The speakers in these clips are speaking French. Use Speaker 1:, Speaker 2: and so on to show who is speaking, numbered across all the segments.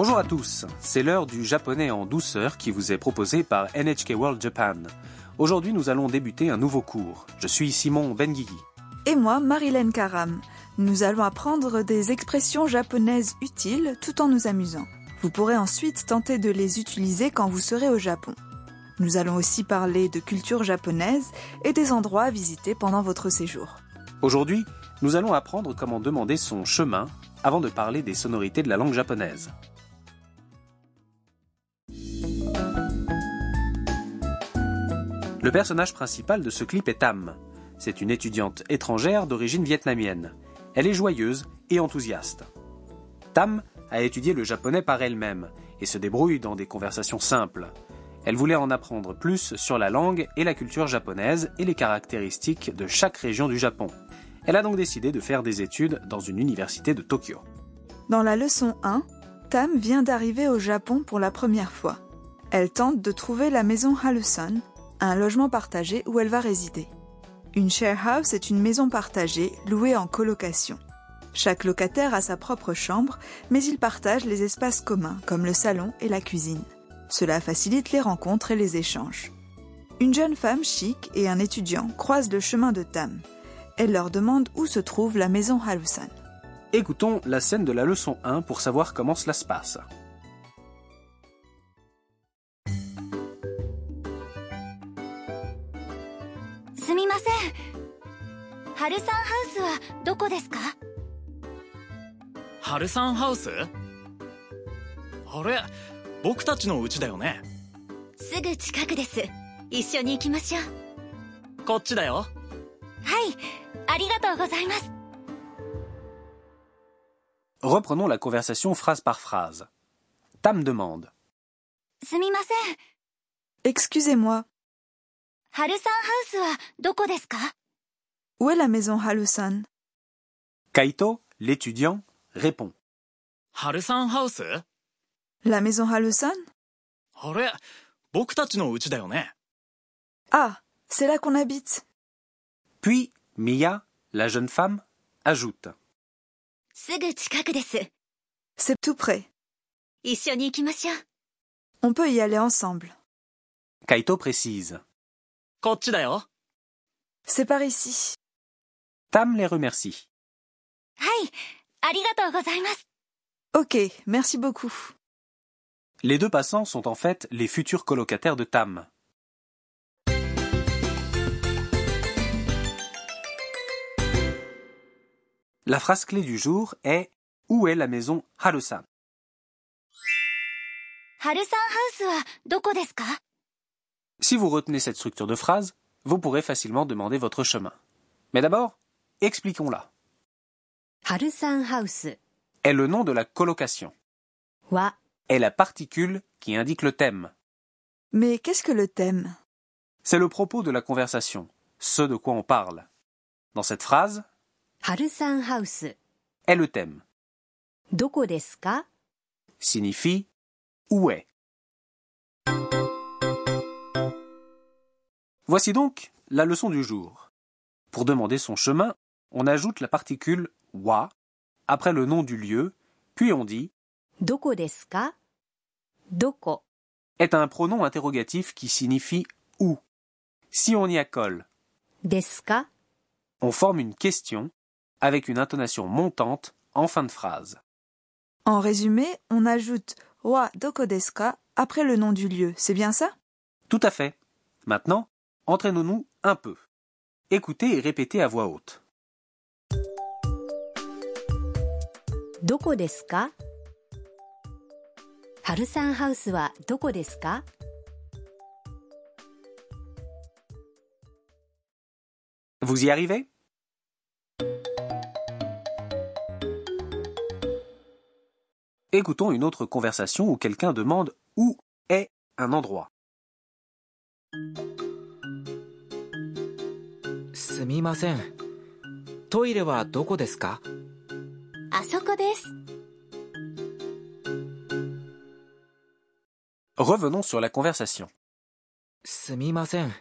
Speaker 1: Bonjour à tous, c'est l'heure du japonais en douceur qui vous est proposé par NHK World Japan. Aujourd'hui, nous allons débuter un nouveau cours. Je suis Simon Benguigui.
Speaker 2: Et moi, Marilyn Karam. Nous allons apprendre des expressions japonaises utiles tout en nous amusant. Vous pourrez ensuite tenter de les utiliser quand vous serez au Japon. Nous allons aussi parler de culture japonaise et des endroits à visiter pendant votre séjour.
Speaker 1: Aujourd'hui, nous allons apprendre comment demander son chemin avant de parler des sonorités de la langue japonaise. Le personnage principal de ce clip est Tam. C'est une étudiante étrangère d'origine vietnamienne. Elle est joyeuse et enthousiaste. Tam a étudié le japonais par elle-même et se débrouille dans des conversations simples. Elle voulait en apprendre plus sur la langue et la culture japonaise et les caractéristiques de chaque région du Japon. Elle a donc décidé de faire des études dans une université de Tokyo.
Speaker 2: Dans la leçon 1, Tam vient d'arriver au Japon pour la première fois. Elle tente de trouver la maison Halusan, un logement partagé où elle va résider. Une share house est une maison partagée louée en colocation. Chaque locataire a sa propre chambre, mais ils partagent les espaces communs comme le salon et la cuisine. Cela facilite les rencontres et les échanges. Une jeune femme chic et un étudiant croisent le chemin de Tam. Elle leur demande où se trouve la maison Harusan.
Speaker 1: Écoutons la scène de la leçon 1 pour savoir comment cela se passe.
Speaker 3: ハルサンハウス
Speaker 4: あれ僕たちの家だよね
Speaker 3: すぐ近くです一緒に行きましょう
Speaker 4: こっちだよ
Speaker 3: はいありがとうございます
Speaker 1: Reprenons la conversation phrase par phrase. Tam demande
Speaker 3: すみません
Speaker 2: Excusez-moi,
Speaker 3: ハルサンハウスはどこですか
Speaker 2: où est la maison Halusan
Speaker 1: Kaito, l'étudiant, Répond.
Speaker 4: Harusan House?
Speaker 2: La maison
Speaker 4: Harusan?
Speaker 2: Ah, c'est là qu'on habite.
Speaker 1: Puis Mia, la jeune femme, ajoute.
Speaker 2: C'est tout près. On peut y aller ensemble.
Speaker 1: Kaito précise.
Speaker 2: C'est par ici.
Speaker 1: Tam les remercie.
Speaker 3: はいありがとうございます
Speaker 2: Ok, merci beaucoup.
Speaker 1: Les deux passants sont en fait les futurs colocataires de Tam. La phrase clé du jour est Où est la maison Harusan
Speaker 3: ハルサンハウスはどこですか
Speaker 1: Si vous retenez cette structure de phrase, vous pourrez facilement demander votre chemin. Mais d'abord, expliquons-la. Est le nom de la colocation.
Speaker 5: Wa
Speaker 1: est la particule qui indique le thème.
Speaker 2: Mais qu'est-ce que le thème?
Speaker 1: C'est le propos de la conversation, ce de quoi on parle. Dans cette phrase, est le thème.
Speaker 5: Doko desu
Speaker 1: signifie où est. Voici donc la leçon du jour. Pour demander son chemin, on ajoute la particule après le nom du lieu, puis on dit
Speaker 5: Doko deska, Doko
Speaker 1: est un pronom interrogatif qui signifie où. Si on y accole
Speaker 5: desu ka?
Speaker 1: on forme une question avec une intonation montante en fin de phrase.
Speaker 2: En résumé, on ajoute wa doko deska après le nom du lieu, c'est bien ça?
Speaker 1: Tout à fait. Maintenant, entraînons-nous un peu. Écoutez et répétez à voix haute.
Speaker 5: どこですかハルサンハウスはどこですか
Speaker 1: Vous y arrivez Écoutons une autre conversation où quelqu'un demande où est un endroit.
Speaker 6: すみませんトイレはどこですか
Speaker 3: あそこです
Speaker 1: Revenons sur la conversation.
Speaker 6: すみません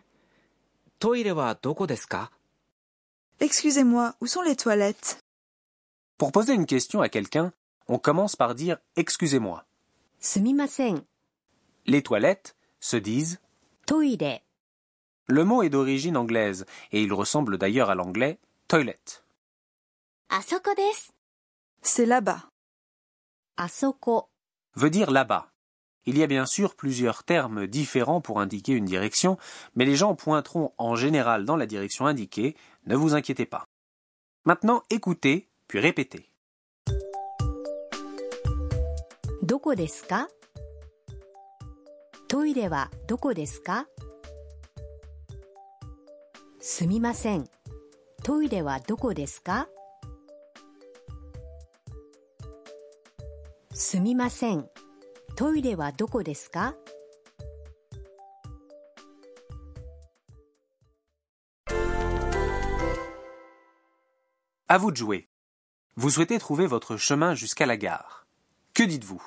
Speaker 6: トイレはどこですか
Speaker 2: Excusez-moi, où sont les toilettes
Speaker 1: Pour poser une question à quelqu'un, on commence par dire excusez-moi.
Speaker 5: すみません。
Speaker 1: Les toilettes se disent
Speaker 5: トイレ。
Speaker 1: Le mot est d'origine anglaise et il ressemble d'ailleurs à l'anglais toilet.
Speaker 3: あそこです。
Speaker 2: C'est là-bas.
Speaker 5: Asoko
Speaker 1: veut dire là-bas. Il y a bien sûr plusieurs termes différents pour indiquer une direction, mais les gens pointeront en général dans la direction indiquée, ne vous inquiétez pas. Maintenant, écoutez, puis répétez.
Speaker 5: Doko desu ka? Wa doko desu ka? Sumimasen. Wa doko desu? すみません。トイレはどこですかすみません。トイレはどこですか
Speaker 1: À vous de jouer. Vous souhaitez trouver votre chemin jusqu'à la gare. Que dites-vous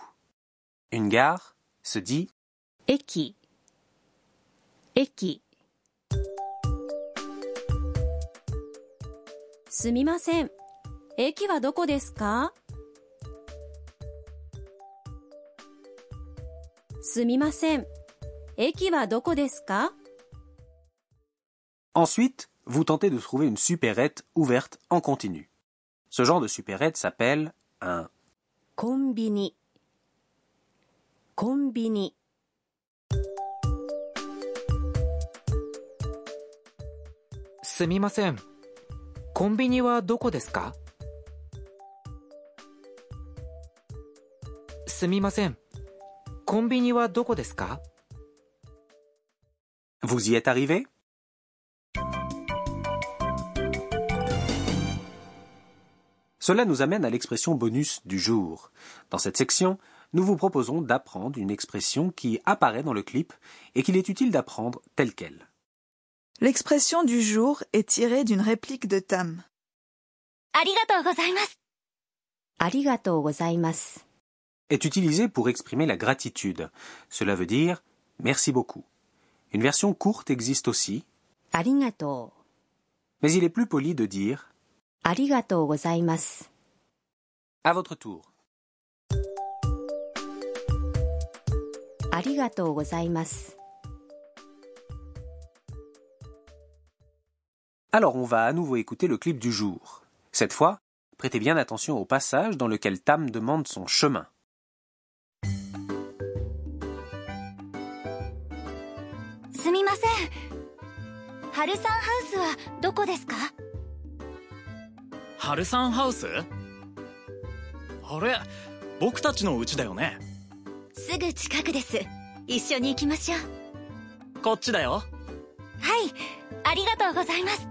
Speaker 1: Une gare se dit
Speaker 5: 駅。駅。
Speaker 7: すみません。駅 すかすみません。駅はどこですか
Speaker 1: Ensuite, vous tentez de trouver une supérette ouverte en continu. Ce genre de supérette s'appelle un
Speaker 5: コンビニ。コンビニ。
Speaker 6: す
Speaker 1: Vous y êtes arrivé? Cela nous amène à l'expression bonus du jour. Dans cette section, nous vous proposons d'apprendre une expression qui apparaît dans le clip et qu'il est utile d'apprendre telle qu'elle.
Speaker 2: L'expression du jour est tirée d'une réplique de Tam
Speaker 1: est utilisé pour exprimer la gratitude. Cela veut dire merci beaucoup. Une version courte existe aussi.
Speaker 5: Arigato.
Speaker 1: Mais il est plus poli de dire
Speaker 5: Arigato gozaimasu.
Speaker 1: À votre tour.
Speaker 5: Arigato gozaimasu.
Speaker 1: Alors on va à nouveau écouter le clip du jour. Cette fois, prêtez bien attention au passage dans lequel Tam demande son chemin.
Speaker 3: ません。ハルサンハウスはどこですか？
Speaker 4: ハルサンハウス？あれ僕たちの家だよね
Speaker 3: すぐ近くです。一緒に行きましょう。
Speaker 4: こっちだよ
Speaker 3: はい。ありがとうございます。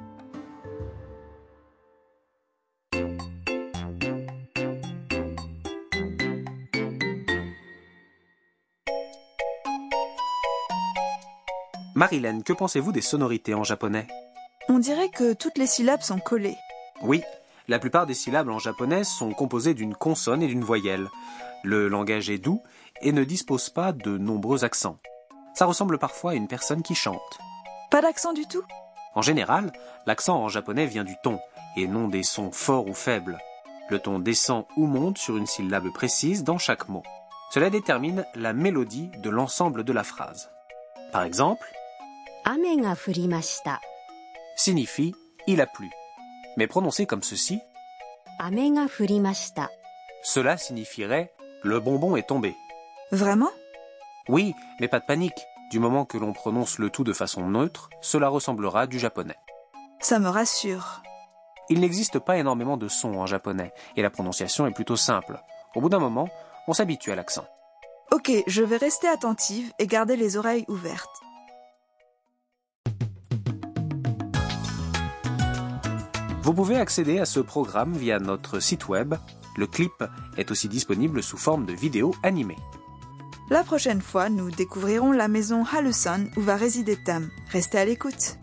Speaker 1: Marilyn, que pensez-vous des sonorités en japonais?
Speaker 2: On dirait que toutes les syllabes sont collées.
Speaker 1: Oui, la plupart des syllabes en japonais sont composées d'une consonne et d'une voyelle. Le langage est doux et ne dispose pas de nombreux accents. Ça ressemble parfois à une personne qui chante.
Speaker 2: Pas d'accent du tout?
Speaker 1: En général, l'accent en japonais vient du ton et non des sons forts ou faibles. Le ton descend ou monte sur une syllabe précise dans chaque mot. Cela détermine la mélodie de l'ensemble de la phrase. Par exemple, signifie il a plu, mais prononcé comme ceci. Cela signifierait le bonbon est tombé.
Speaker 2: Vraiment?
Speaker 1: Oui, mais pas de panique. Du moment que l'on prononce le tout de façon neutre, cela ressemblera du japonais.
Speaker 2: Ça me rassure.
Speaker 1: Il n'existe pas énormément de sons en japonais et la prononciation est plutôt simple. Au bout d'un moment, on s'habitue à l'accent.
Speaker 2: Ok, je vais rester attentive et garder les oreilles ouvertes.
Speaker 1: Vous pouvez accéder à ce programme via notre site web. Le clip est aussi disponible sous forme de vidéo animée.
Speaker 2: La prochaine fois, nous découvrirons la maison Haluson où va résider Tam. Restez à l'écoute.